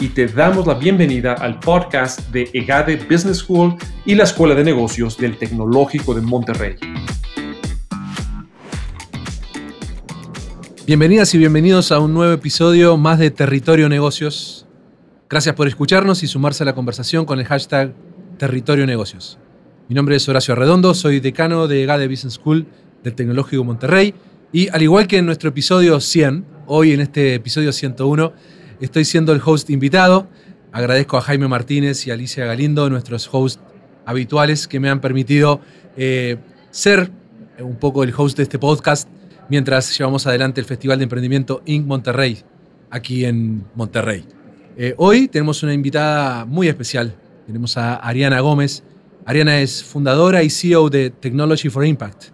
y te damos la bienvenida al podcast de EGADE Business School y la Escuela de Negocios del Tecnológico de Monterrey. Bienvenidas y bienvenidos a un nuevo episodio más de Territorio Negocios. Gracias por escucharnos y sumarse a la conversación con el hashtag Territorio Negocios. Mi nombre es Horacio Arredondo, soy decano de EGADE Business School del Tecnológico Monterrey y al igual que en nuestro episodio 100, hoy en este episodio 101, estoy siendo el host invitado. Agradezco a Jaime Martínez y Alicia Galindo, nuestros hosts habituales, que me han permitido eh, ser un poco el host de este podcast mientras llevamos adelante el Festival de Emprendimiento Inc. Monterrey, aquí en Monterrey. Eh, hoy tenemos una invitada muy especial. Tenemos a Ariana Gómez. Ariana es fundadora y CEO de Technology for Impact,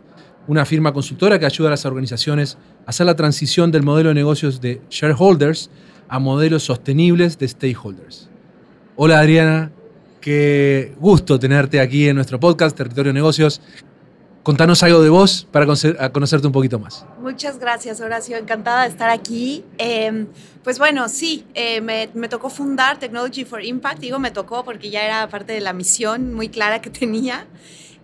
una firma consultora que ayuda a las organizaciones a hacer la transición del modelo de negocios de shareholders a modelos sostenibles de stakeholders. Hola Adriana, qué gusto tenerte aquí en nuestro podcast Territorio Negocios. Contanos algo de vos para conocerte un poquito más. Muchas gracias, Horacio. Encantada de estar aquí. Em, pues bueno, sí, eh, me, me, tocó fundar Technology for Impact. Digo, me tocó porque ya era parte de la misión muy clara que tenía.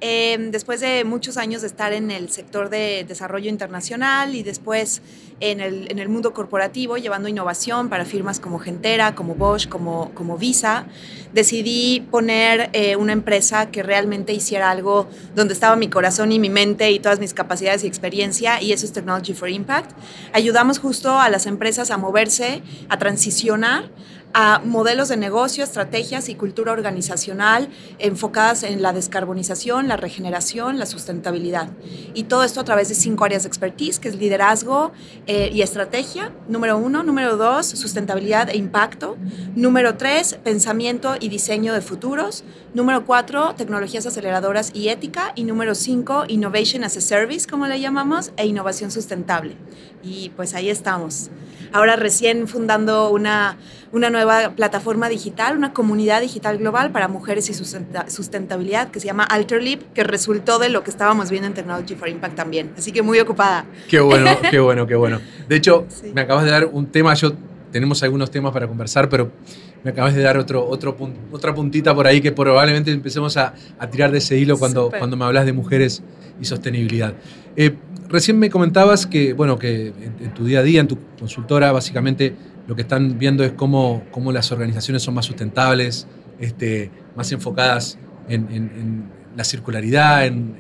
Em, después de muchos años de estar en el sector de desarrollo internacional y después en el, en el mundo corporativo, llevando innovación para firmas como Gentera, como Bosch, como, como Visa, decidí poner eh, una empresa que realmente hiciera algo donde estaba mi corazón y mi mente y todas mis capacidades y experiencia, y eso es Technology for Impact. Ayudamos justo a las empresas a moverse, a transicionar a modelos de negocio, estrategias y cultura organizacional enfocadas en la descarbonización, la regeneración, la sustentabilidad. Y todo esto a través de cinco áreas de expertise, que es liderazgo eh, y estrategia, número uno. Número dos, sustentabilidad e impacto. Número tres, pensamiento y diseño de futuros. Número cuatro, tecnologías aceleradoras y ética. Y número cinco, innovation as a service, como le llamamos, e innovación sustentable. Y pues ahí estamos. Ahora recién fundando una, una nueva plataforma digital, una comunidad digital global para mujeres y sustentabilidad que se llama Alterleap, que resultó de lo que estábamos viendo en Technology for Impact también. Así que muy ocupada. Qué bueno, qué bueno, qué bueno. De hecho, me acabas de dar un tema, yo tenemos algunos temas para conversar, pero me acabas de dar otro, otro otra puntita por ahí que probablemente empecemos a, a tirar de ese hilo cuando, cuando me hablas de mujeres y sostenibilidad. Eh, recién me comentabas que, bueno, que en, tu día a día, en tu consultora, básicamente lo que están viendo es cómo, cómo las organizaciones son más sustentables, este, más enfocadas en, la circularidad, en,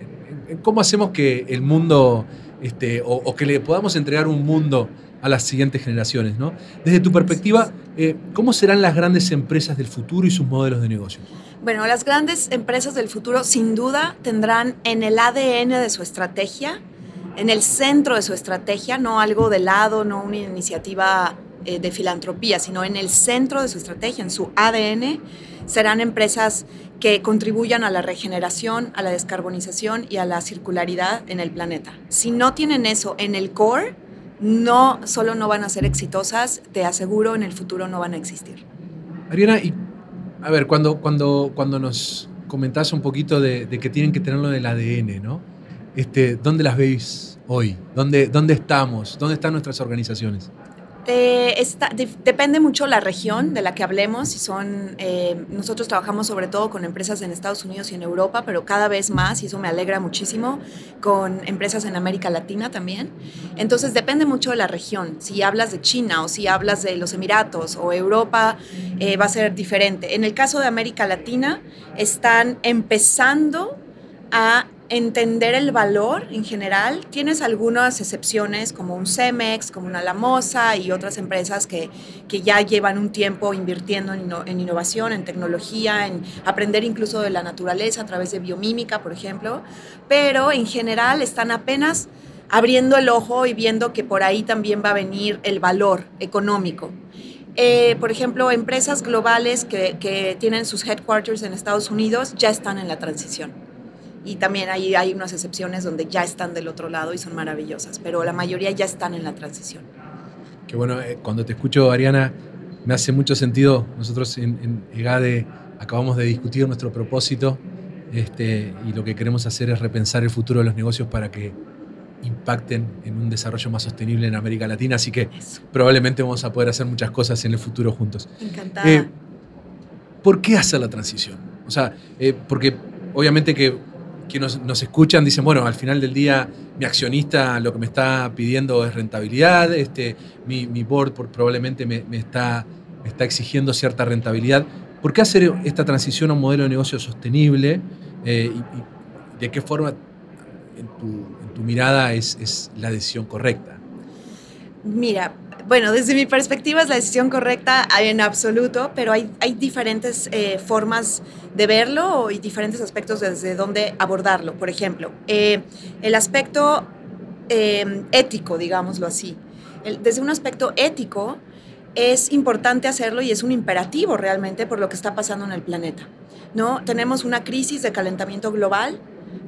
cómo hacemos que el mundo, este, o, que le podamos entregar un mundo a las siguientes generaciones. ¿no? Desde tu perspectiva, eh, ¿cómo serán las grandes empresas del futuro y sus modelos de negocio? Bueno, las grandes empresas del futuro sin duda tendrán en el ADN de su estrategia, en el centro de su estrategia, no algo de lado, no una iniciativa eh, de filantropía, sino en el centro de su estrategia, en su ADN, serán empresas que contribuyan a la regeneración, a la descarbonización y a la circularidad en el planeta. Si no tienen eso en el core, no solo no van a ser exitosas, te aseguro en el futuro no van a existir. Ariana, y a ver, cuando, cuando, cuando nos comentás un poquito de, que tienen que tenerlo en el ADN, ¿no? Este, ¿Dónde las veis hoy? ¿Dónde, ¿Dónde estamos? ¿Dónde están nuestras organizaciones? Eh, depende mucho la región de la que hablemos. Si son, eh, nosotros trabajamos sobre todo con empresas en Estados Unidos y en Europa, pero cada vez más, y eso me alegra muchísimo, con empresas en América Latina también. Entonces depende mucho de la región. Si hablas de China o si hablas de los Emiratos o Europa, eh, va a ser diferente. En el caso de América Latina, están empezando a entender el valor en general. Tienes algunas excepciones como un Cemex, como una Lamosa y otras empresas que, que ya llevan un tiempo invirtiendo en, innovación, en tecnología, en aprender incluso de la naturaleza a través de biomímica, por ejemplo, pero en general están apenas abriendo el ojo y viendo que por ahí también va a venir el valor económico. Eh, por ejemplo, empresas globales que, que, tienen sus headquarters en Estados Unidos ya están en la transición. Y también hay, hay unas excepciones donde ya están del otro lado y son maravillosas, pero la mayoría ya están en la transición. Que bueno, eh, cuando te escucho, Ariana, me hace mucho sentido. Nosotros en, en EGADE acabamos de discutir nuestro propósito este, y lo que queremos hacer es repensar el futuro de los negocios para que impacten en un desarrollo más sostenible en América Latina. Así que probablemente vamos a poder hacer muchas cosas en el futuro juntos. Encantada. Eh, ¿Por qué hacer la transición? O sea, eh, porque obviamente que quienes nos, escuchan dicen, bueno, al final del día mi accionista lo que me está pidiendo es rentabilidad, este, mi, mi board probablemente me, me, está, me está exigiendo cierta rentabilidad. ¿Por qué hacer esta transición a un modelo de negocio sostenible? Eh, y, y, ¿De qué forma en tu, en tu mirada es, es, la decisión correcta? Mira, bueno, desde mi perspectiva es la decisión correcta en absoluto, pero hay, diferentes eh, formas de verlo y diferentes aspectos desde donde abordarlo. Por ejemplo, eh, el aspecto eh, ético, digámoslo así. Desde un aspecto ético, es importante hacerlo y es un imperativo realmente por lo que está pasando en el planeta. ¿no? Tenemos una crisis de calentamiento global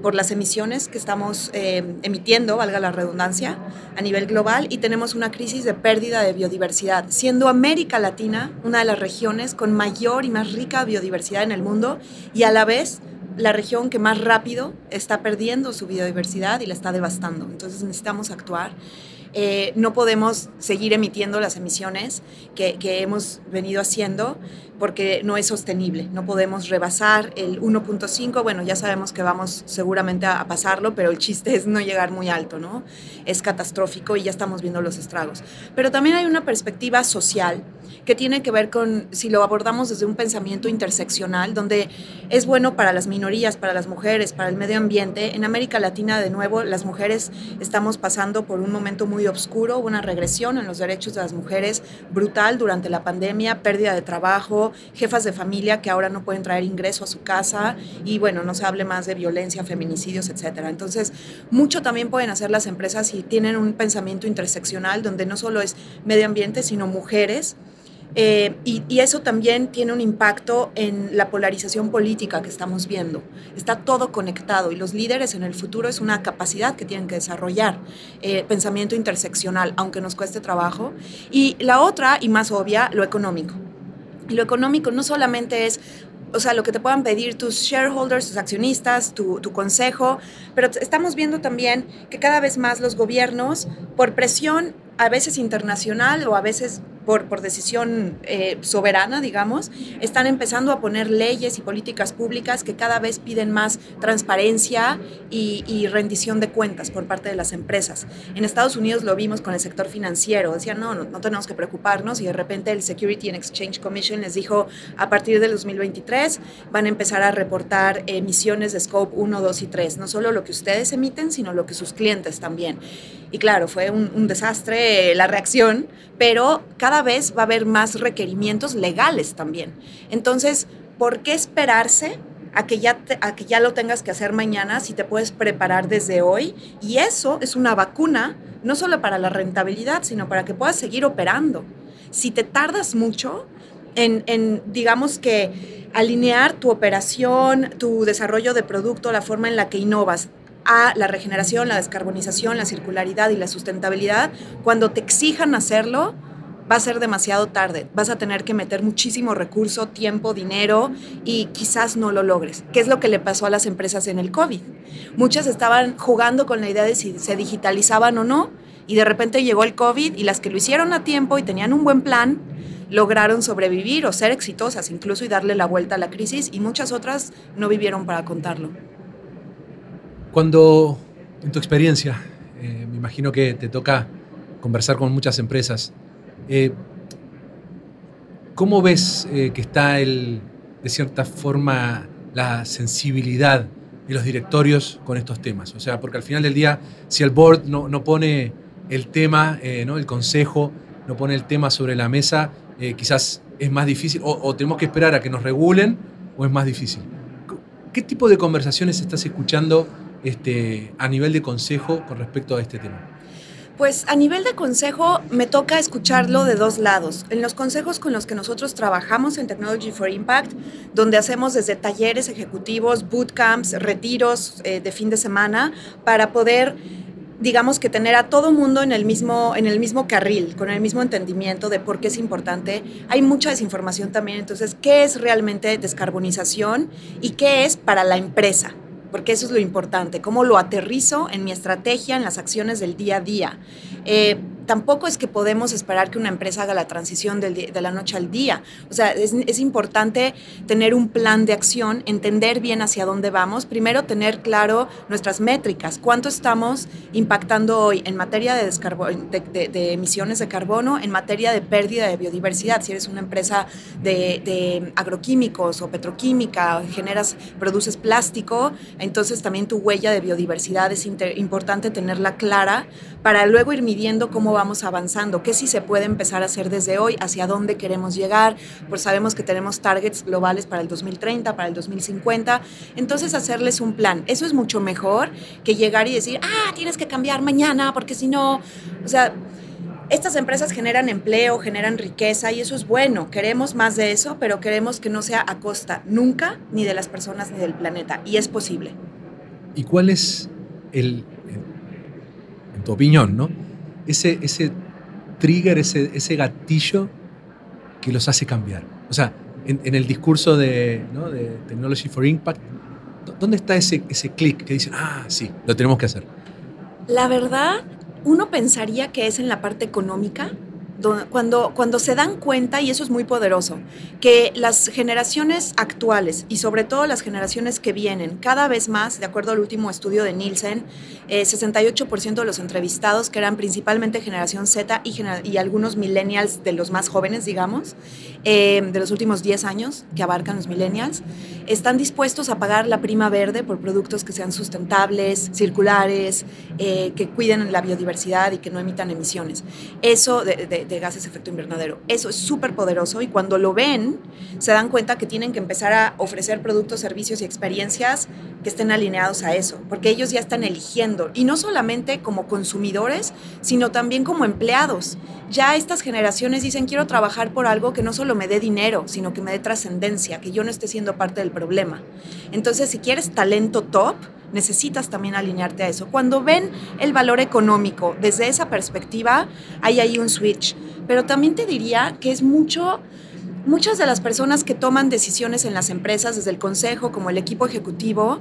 por las emisiones que estamos eh, emitiendo, valga la redundancia, a nivel global y tenemos una crisis de pérdida de biodiversidad, siendo América Latina una de las regiones con mayor y más rica biodiversidad en el mundo y a la vez la región que más rápido está perdiendo su biodiversidad y la está devastando. Entonces necesitamos actuar. Eh, no podemos seguir emitiendo las emisiones que, que, hemos venido haciendo porque no es sostenible. No podemos rebasar el 1.5. Bueno, ya sabemos que vamos seguramente a, a, pasarlo, pero el chiste es no llegar muy alto, ¿no? Es catastrófico y ya estamos viendo los estragos. Pero también hay una perspectiva social que tiene que ver con, si lo abordamos desde un pensamiento interseccional, donde es bueno para las minorías, para las mujeres, para el medio ambiente. En América Latina, de nuevo, las mujeres estamos pasando por un momento muy oscuro, una regresión en los derechos de las mujeres brutal durante la pandemia, pérdida de trabajo, jefas de familia que ahora no pueden traer ingreso a su casa y bueno, no se hable más de violencia, feminicidios, etcétera. Entonces, mucho también pueden hacer las empresas si tienen un pensamiento interseccional donde no solo es medio ambiente, sino mujeres. Eh, y, eso también tiene un impacto en la polarización política que estamos viendo. Está todo conectado y los líderes en el futuro es una capacidad que tienen que desarrollar, eh, pensamiento interseccional, aunque nos cueste trabajo. Y la otra, y más obvia, lo económico. Y lo económico no solamente es o sea, lo que te puedan pedir tus shareholders, tus accionistas, tu, tu, consejo, pero estamos viendo también que cada vez más los gobiernos, por presión a veces internacional o a veces por, por decisión eh, soberana, digamos, están empezando a poner leyes y políticas públicas que cada vez piden más transparencia y, y, rendición de cuentas por parte de las empresas. En Estados Unidos lo vimos con el sector financiero, decían, no, no, no tenemos que preocuparnos y de repente el Security and Exchange Commission les dijo, a partir del 2023 van a empezar a reportar emisiones de Scope 1, 2 y 3, no solo lo que ustedes emiten, sino lo que sus clientes también. Y claro, fue un, un desastre la reacción, pero cada vez va a haber más requerimientos legales también. Entonces, ¿por qué esperarse a que, ya a que ya lo tengas que hacer mañana si te puedes preparar desde hoy? Y eso es una vacuna, no solo para la rentabilidad, sino para que puedas seguir operando. Si te tardas mucho en, en digamos que, alinear tu operación, tu desarrollo de producto, la forma en la que innovas, a la regeneración, la descarbonización, la circularidad y la sustentabilidad, cuando te exijan hacerlo, va a ser demasiado tarde. Vas a tener que meter muchísimo recurso, tiempo, dinero y quizás no lo logres. ¿Qué es lo que le pasó a las empresas en el COVID? Muchas estaban jugando con la idea de si se digitalizaban o no y de repente llegó el COVID y las que lo hicieron a tiempo y tenían un buen plan lograron sobrevivir o ser exitosas incluso y darle la vuelta a la crisis y muchas otras no vivieron para contarlo. Cuando, en tu experiencia, eh, me imagino que te toca conversar con muchas empresas, eh, ¿cómo ves eh, que está el, de cierta forma la sensibilidad de los directorios con estos temas? O sea, porque al final del día, si el board no, no pone el tema, eh, ¿no? el consejo, no pone el tema sobre la mesa, quizás es más difícil, o, o tenemos que esperar a que nos regulen, o es más difícil. ¿Qué tipo de conversaciones estás escuchando este, a nivel de consejo con respecto a este tema? Pues a nivel de consejo me toca escucharlo de dos lados. En los consejos con los que nosotros trabajamos en Technology for Impact, donde hacemos desde talleres ejecutivos, bootcamps, retiros eh, de fin de semana, para poder digamos que tener a todo mundo en el mismo en el mismo carril, con el mismo entendimiento de por qué es importante. Hay mucha desinformación también, entonces, ¿qué es realmente descarbonización y qué es para la empresa? Porque eso es lo importante, cómo lo aterrizo en mi estrategia, en las acciones del día a día. Eh, tampoco es que podemos esperar que una empresa haga la transición de la noche al día. O sea, es, importante tener un plan de acción, entender bien hacia dónde vamos. Primero, tener claro nuestras métricas. ¿Cuánto estamos impactando hoy en materia de, emisiones de carbono, en materia de pérdida de biodiversidad? Si eres una empresa de, agroquímicos o petroquímica, generas, produces plástico, entonces también tu huella de biodiversidad es importante tenerla clara para luego ir midiendo cómo vamos avanzando, qué sí se puede empezar a hacer desde hoy, hacia dónde queremos llegar, pues sabemos que tenemos targets globales para el 2030, para el 2050, entonces hacerles un plan. Eso es mucho mejor que llegar y decir, ah, tienes que cambiar mañana, porque si no, o sea, estas empresas generan empleo, generan riqueza y eso es bueno. Queremos más de eso, pero queremos que no sea a costa nunca ni de las personas ni del planeta. Y es posible. ¿Y cuál es el, tu opinión, ¿no? ese, ese trigger, ese, ese gatillo que los hace cambiar. O sea, en, el discurso de, ¿no? de, Technology for Impact, ¿dónde está ese, ese clic que dicen, ah, sí, lo tenemos que hacer? La verdad, uno pensaría que es en la parte económica, cuando, cuando se dan cuenta, y eso es muy poderoso, que las generaciones actuales y sobre todo las generaciones que vienen, cada vez más, de acuerdo al último estudio de Nielsen, 68% eh, de los entrevistados, que eran principalmente generación Z y, y algunos millennials de los más jóvenes, digamos, eh, de los últimos 10 años, que abarcan los millennials, están dispuestos a pagar la prima verde por productos que sean sustentables, circulares, eh, que cuiden la biodiversidad y que no emitan emisiones. Eso de, de, de gases efecto invernadero. Eso es súper poderoso y cuando lo ven se dan cuenta que tienen que empezar a ofrecer productos, servicios y experiencias que estén alineados a eso, porque ellos ya están eligiendo y no solamente como consumidores, sino también como empleados. Ya estas generaciones dicen quiero trabajar por algo que no solo me dé dinero, sino que me dé trascendencia, que yo no esté siendo parte del problema. Entonces, si quieres talento top, necesitas también alinearte a eso. Cuando ven el valor económico desde esa perspectiva, hay ahí un switch. Pero también te diría que es mucho muchas de las personas que toman decisiones en las empresas, desde el consejo como el equipo ejecutivo,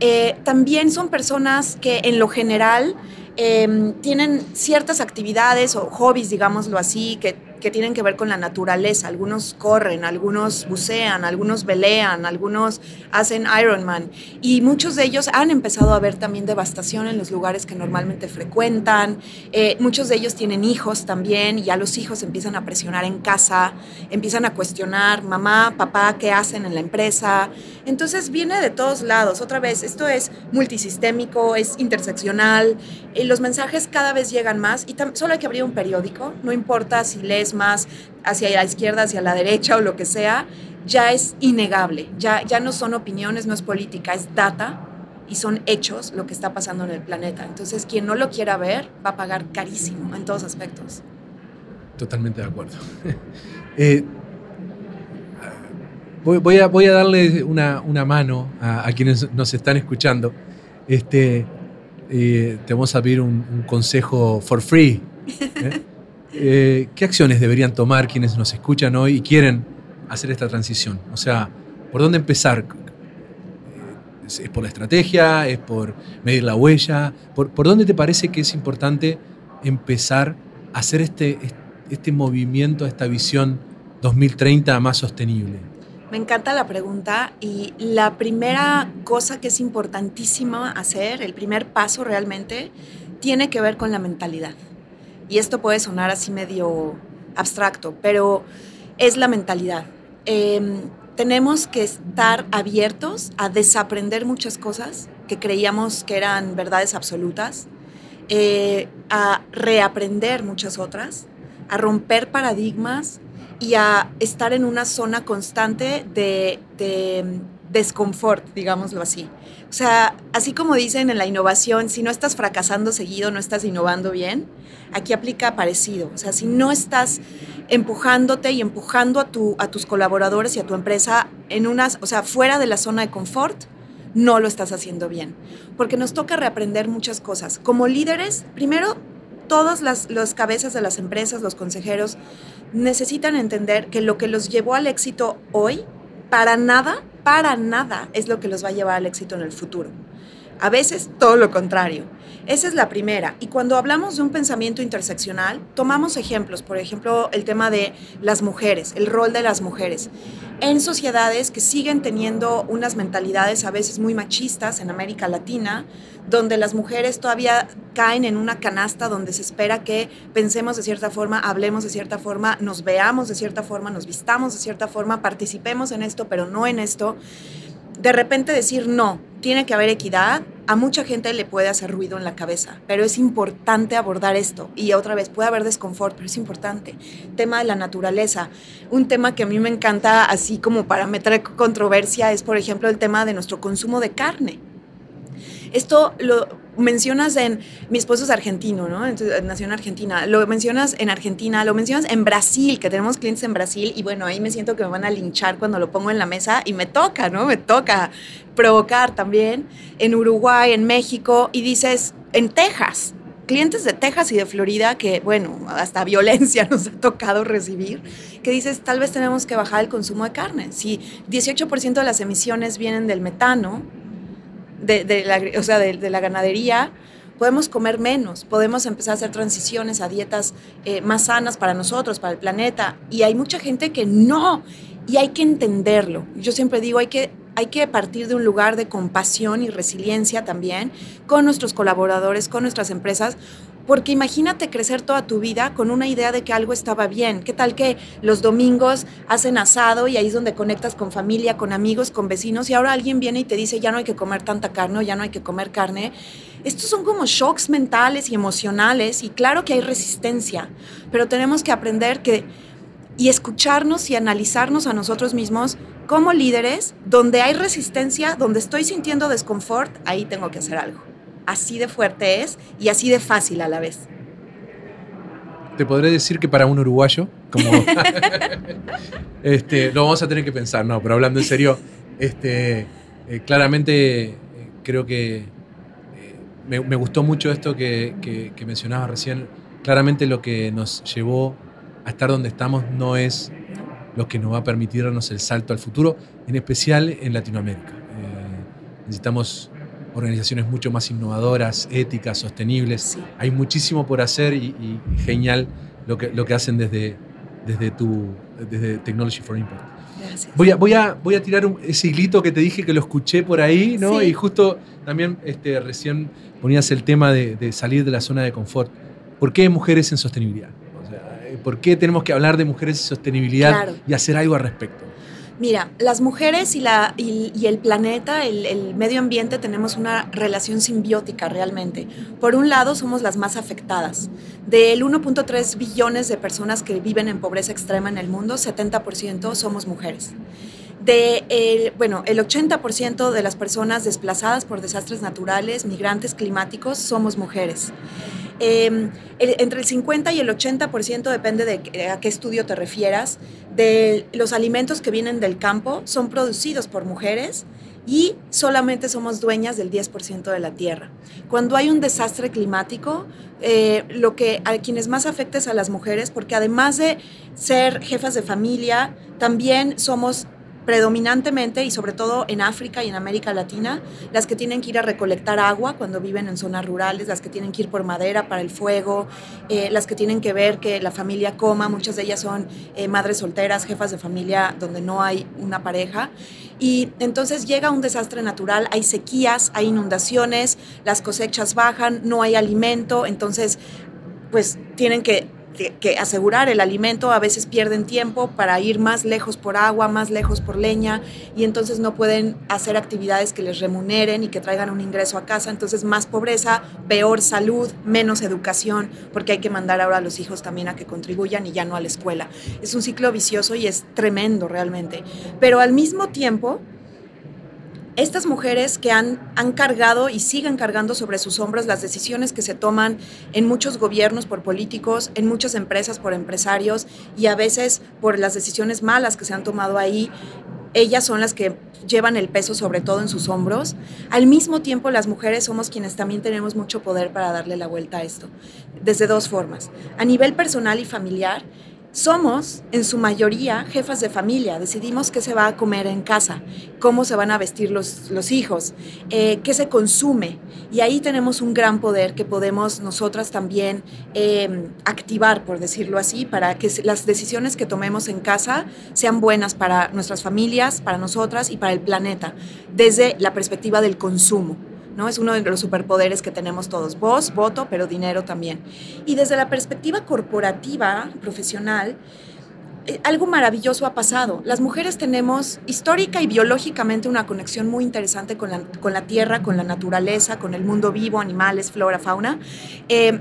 eh, también son personas que en lo general em, tienen ciertas actividades o hobbies, digámoslo así, que que tienen que ver con la naturaleza. Algunos corren, algunos bucean, algunos velean, algunos hacen Ironman. Y muchos de ellos han empezado a ver también devastación en los lugares que normalmente frecuentan. Eh, muchos de ellos tienen hijos también y ya los hijos empiezan a presionar en casa, empiezan a cuestionar, mamá, papá, ¿qué hacen en la empresa? Entonces viene de todos lados. Otra vez, esto es multisistémico, es interseccional. Y los mensajes cada vez llegan más y solo hay que abrir un periódico, no importa si lees más hacia la izquierda, hacia la derecha o lo que sea, ya es innegable. Ya, ya no son opiniones, no es política, es data y son hechos lo que está pasando en el planeta. Entonces, quien no lo quiera ver va a pagar carísimo en todos aspectos. Totalmente de acuerdo. Eh, voy, a, voy a darle una, una mano a, quienes nos están escuchando. Este, eh, te vamos a pedir un, consejo for free. ¿eh? Eh, ¿qué acciones deberían tomar quienes nos escuchan hoy y quieren hacer esta transición? O sea, ¿por dónde empezar? ¿Es por la estrategia? ¿Es por medir la huella? ¿Por, dónde te parece que es importante empezar a hacer este, este movimiento, esta visión 2030 más sostenible? Me encanta la pregunta y la primera cosa que es importantísima hacer, el primer paso realmente, tiene que ver con la mentalidad y esto puede sonar así medio abstracto, pero es la mentalidad. Em, tenemos que estar abiertos a desaprender muchas cosas que creíamos que eran verdades absolutas, eh, a reaprender muchas otras, a romper paradigmas y a estar en una zona constante de, desconfort, digámoslo así. Sea, así como dicen en la innovación, si no estás fracasando seguido, no estás innovando bien, aquí aplica parecido. O sea, si no estás empujándote y empujando a, tu, a tus colaboradores y a tu empresa en unas, o sea, fuera de la zona de confort, no lo estás haciendo bien. Porque nos toca reaprender muchas cosas. Como líderes, primero, todas las, las cabezas de las empresas, los consejeros, necesitan entender que lo que los llevó al éxito hoy, para nada para nada es lo que los va a llevar al éxito en el futuro. A veces todo lo contrario. Esa es la primera. Y cuando hablamos de un pensamiento interseccional, tomamos ejemplos, por ejemplo, el tema de las mujeres, el rol de las mujeres. En sociedades que siguen teniendo unas mentalidades a veces muy machistas en América Latina, donde las mujeres todavía caen en una canasta donde se espera que pensemos de cierta forma, hablemos de cierta forma, nos veamos de cierta forma, nos vistamos de cierta forma, participemos en esto, pero no en esto. De repente decir no, tiene que haber equidad, a mucha gente le puede hacer ruido en la cabeza, pero es importante abordar esto. Y otra vez, puede haber desconfort, pero es importante. Tema de la naturaleza. Un tema que a mí me encanta, así como para meter controversia, es, por ejemplo, el tema de nuestro consumo de carne. Esto lo mencionas en, mi esposo es argentino, ¿no? Entonces, nació en Argentina, lo mencionas en Argentina, lo mencionas en Brasil, que tenemos clientes en Brasil y bueno, ahí me siento que me van a linchar cuando lo pongo en la mesa y me toca, ¿no? Me toca provocar también en Uruguay, en México y dices, en Texas, clientes de Texas y de Florida que, bueno, hasta violencia nos ha tocado recibir, que dices, tal vez tenemos que bajar el consumo de carne. Si 18% de las emisiones vienen del metano, de, la, o sea, de, la ganadería, podemos comer menos, podemos empezar a hacer transiciones a dietas eh, más sanas para nosotros, para el planeta. Y hay mucha gente que no, y hay que entenderlo. Yo siempre digo, hay que, hay que partir de un lugar de compasión y resiliencia también con nuestros colaboradores, con nuestras empresas, porque imagínate crecer toda tu vida con una idea de que algo estaba bien. ¿Qué tal que los domingos hacen asado y ahí es donde conectas con familia, con amigos, con vecinos y ahora alguien viene y te dice ya no hay que comer tanta carne o ya no hay que comer carne? Estos son como shocks mentales y emocionales y claro que hay resistencia, pero tenemos que aprender que y escucharnos y analizarnos a nosotros mismos como líderes, donde hay resistencia, donde estoy sintiendo desconfort, ahí tengo que hacer algo así de fuerte es y así de fácil a la vez. Te podré decir que para un uruguayo, como este, lo vamos a tener que pensar, no, pero hablando en serio, este, eh, claramente eh, creo que eh, me, gustó mucho esto que, que, mencionabas recién. Claramente lo que nos llevó a estar donde estamos no es lo que nos va a permitirnos el salto al futuro, en especial en Latinoamérica. necesitamos organizaciones mucho más innovadoras, éticas, sostenibles. Hay muchísimo por hacer y, genial lo que, lo que hacen desde, desde, tu, desde Technology for Impact. Gracias. Voy a, voy a, voy a tirar ese hilito que te dije que lo escuché por ahí, ¿no? Y justo también este, recién ponías el tema de, salir de la zona de confort. ¿Por qué mujeres en sostenibilidad? ¿Por qué tenemos que hablar de mujeres en sostenibilidad y hacer algo al respecto? Mira, las mujeres y, la, y, el planeta, el, medio ambiente, tenemos una relación simbiótica realmente. Por un lado, somos las más afectadas. Del 1.3 billones de personas que viven en pobreza extrema en el mundo, 70% somos mujeres. De el, bueno, el 80% de las personas desplazadas por desastres naturales, migrantes climáticos, somos mujeres. Em, entre el 50 y el 80%, depende de a qué estudio te refieras, de los alimentos que vienen del campo son producidos por mujeres y solamente somos dueñas del 10% de la tierra. Cuando hay un desastre climático, eh, lo que a quienes más afecta es a las mujeres, porque además de ser jefas de familia, también somos predominantemente y sobre todo en África y en América Latina, las que tienen que ir a recolectar agua cuando viven en zonas rurales, las que tienen que ir por madera para el fuego, eh, las que tienen que ver que la familia coma, muchas de ellas son eh, madres solteras, jefas de familia donde no hay una pareja. Y entonces llega un desastre natural, hay sequías, hay inundaciones, las cosechas bajan, no hay alimento, entonces pues tienen que asegurar el alimento, a veces pierden tiempo para ir más lejos por agua, más lejos por leña, y entonces no pueden hacer actividades que les remuneren y que traigan un ingreso a casa, entonces más pobreza, peor salud, menos educación, porque hay que mandar ahora a los hijos también a que contribuyan y ya no a la escuela. Es un ciclo vicioso y es tremendo realmente. Pero al mismo tiempo, estas mujeres que han, han cargado y siguen cargando sobre sus hombros las decisiones que se toman en muchos gobiernos por políticos, en muchas empresas por empresarios y a veces por las decisiones malas que se han tomado ahí, ellas son las que llevan el peso sobre todo en sus hombros. Al mismo tiempo, las mujeres somos quienes también tenemos mucho poder para darle la vuelta a esto, desde dos formas. A nivel personal y familiar, somos, en su mayoría, jefas de familia. Decidimos qué se va a comer en casa, cómo se van a vestir los, los hijos, eh, qué se consume. Y ahí tenemos un gran poder que podemos nosotras también eh, activar, por decirlo así, para que las decisiones que tomemos en casa sean buenas para nuestras familias, para nosotras y para el planeta, desde la perspectiva del consumo. ¿No? Es uno de los superpoderes que tenemos todos. Voz, voto, pero dinero también. Y desde la perspectiva corporativa, profesional, eh, algo maravilloso ha pasado. Las mujeres tenemos histórica y biológicamente una conexión muy interesante con la, con la tierra, con la naturaleza, con el mundo vivo, animales, flora, fauna. Eh,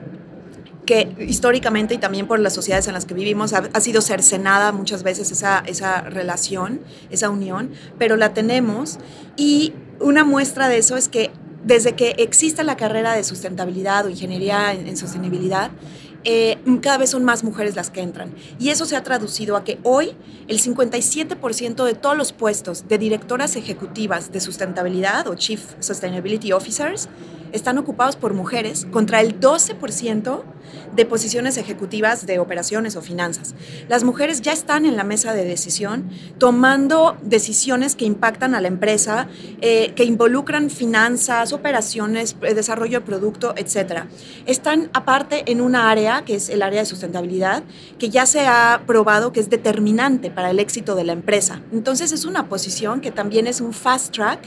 que históricamente y también por las sociedades en las que vivimos ha, ha, sido cercenada muchas veces esa, esa relación, esa unión, pero la tenemos y una muestra de eso es que desde que existe la carrera de sustentabilidad o ingeniería en, sostenibilidad, eh, cada vez son más mujeres las que entran. Y eso se ha traducido a que hoy el 57% de todos los puestos de directoras ejecutivas de sustentabilidad o Chief Sustainability Officers están ocupados por mujeres contra el 12% de posiciones ejecutivas de operaciones o finanzas. Las mujeres ya están en la mesa de decisión tomando decisiones que impactan a la empresa, eh, que involucran finanzas, operaciones, eh, desarrollo de producto, etc. Están aparte en una área que es el área de sustentabilidad, que ya se ha probado que es determinante para el éxito de la empresa. Entonces es una posición que también es un fast track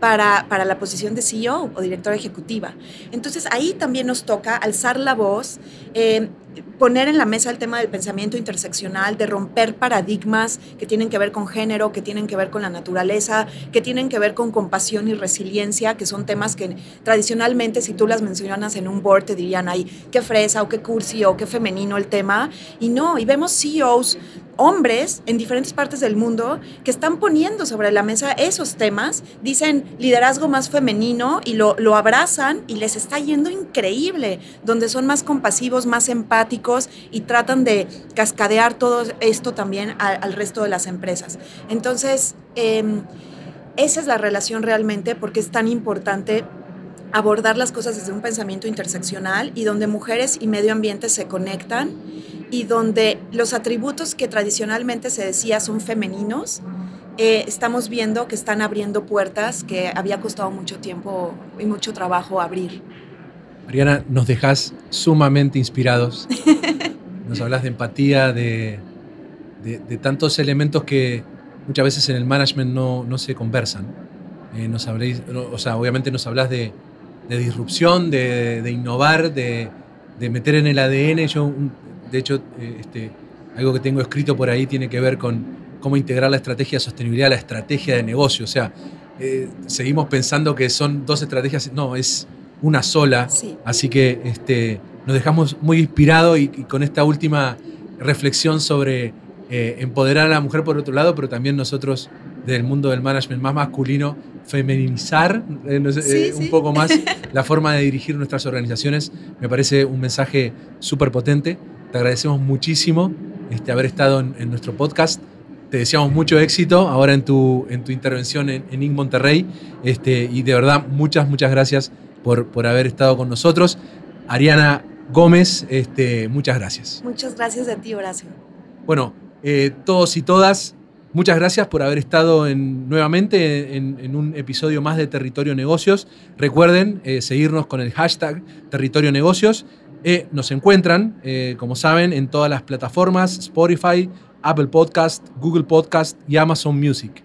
para, para, la posición de CEO o directora ejecutiva. Entonces ahí también nos toca alzar la voz, eh, poner en la mesa el tema del pensamiento interseccional, de romper paradigmas que tienen que ver con género, que tienen que ver con la naturaleza, que tienen que ver con compasión y resiliencia, que son temas que tradicionalmente si tú las mencionas en un board te dirían, ay, qué fresa o qué cursi o qué femenino el tema. Y no, y vemos CEOs hombres en diferentes partes del mundo que están poniendo sobre la mesa esos temas, dicen liderazgo más femenino y lo, lo, abrazan y les está yendo increíble, donde son más compasivos, más empáticos y tratan de cascadear todo esto también al resto de las empresas. Entonces, eh, esa es la relación realmente porque es tan importante abordar las cosas desde un pensamiento interseccional y donde mujeres y medio ambiente se conectan y donde los atributos que tradicionalmente se decía son femeninos, eh, estamos viendo que están abriendo puertas que había costado mucho tiempo y mucho trabajo abrir. Mariana, nos dejas sumamente inspirados. Nos hablas de empatía, de, de, tantos elementos que muchas veces en el management no, no se conversan. Eh, nos habléis, o sea, obviamente nos hablas de, de disrupción, de, de innovar, de, de, meter en el ADN. Yo, de hecho, eh, este, algo que tengo escrito por ahí tiene que ver con cómo integrar la estrategia de sostenibilidad a la estrategia de negocio. O sea, eh, seguimos pensando que son dos estrategias, no, es una sola. Sí. Así que este, nos dejamos muy inspirados y, y, con esta última reflexión sobre eh, empoderar a la mujer por otro lado, pero también nosotros del mundo del management más masculino, feminizar eh, no sé, sí, eh, sí. un poco más la forma de dirigir nuestras organizaciones. Me parece un mensaje súper potente. Te agradecemos muchísimo este, haber estado en, en, nuestro podcast. Te deseamos mucho éxito ahora en tu, en tu intervención en, en INC Monterrey. Este, y de verdad, muchas, muchas gracias por, por haber estado con nosotros. Ariana Gómez, este, muchas gracias. Muchas gracias a ti, Horacio. Bueno, eh, todos y todas, muchas gracias por haber estado en, nuevamente en, en, un episodio más de Territorio Negocios. Recuerden eh, seguirnos con el hashtag Territorio Negocios. Eh, nos encuentran, como saben, en todas las plataformas, Spotify, Apple Podcast, Google Podcast y Amazon Music.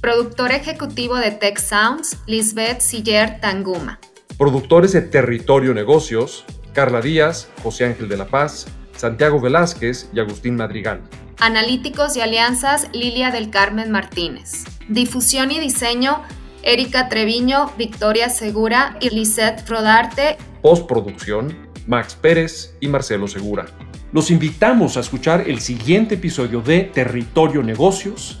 Productor ejecutivo de Tech Sounds, Lisbeth Siller Tanguma. Productores de Territorio Negocios, Carla Díaz, José Ángel de la Paz, Santiago Velázquez y Agustín Madrigal. Analíticos y alianzas, Lilia del Carmen Martínez. Difusión y diseño, Erika Treviño, Victoria Segura y Lisette Rodarte. Postproducción, Max Pérez y Marcelo Segura. Los invitamos a escuchar el siguiente episodio de Territorio Negocios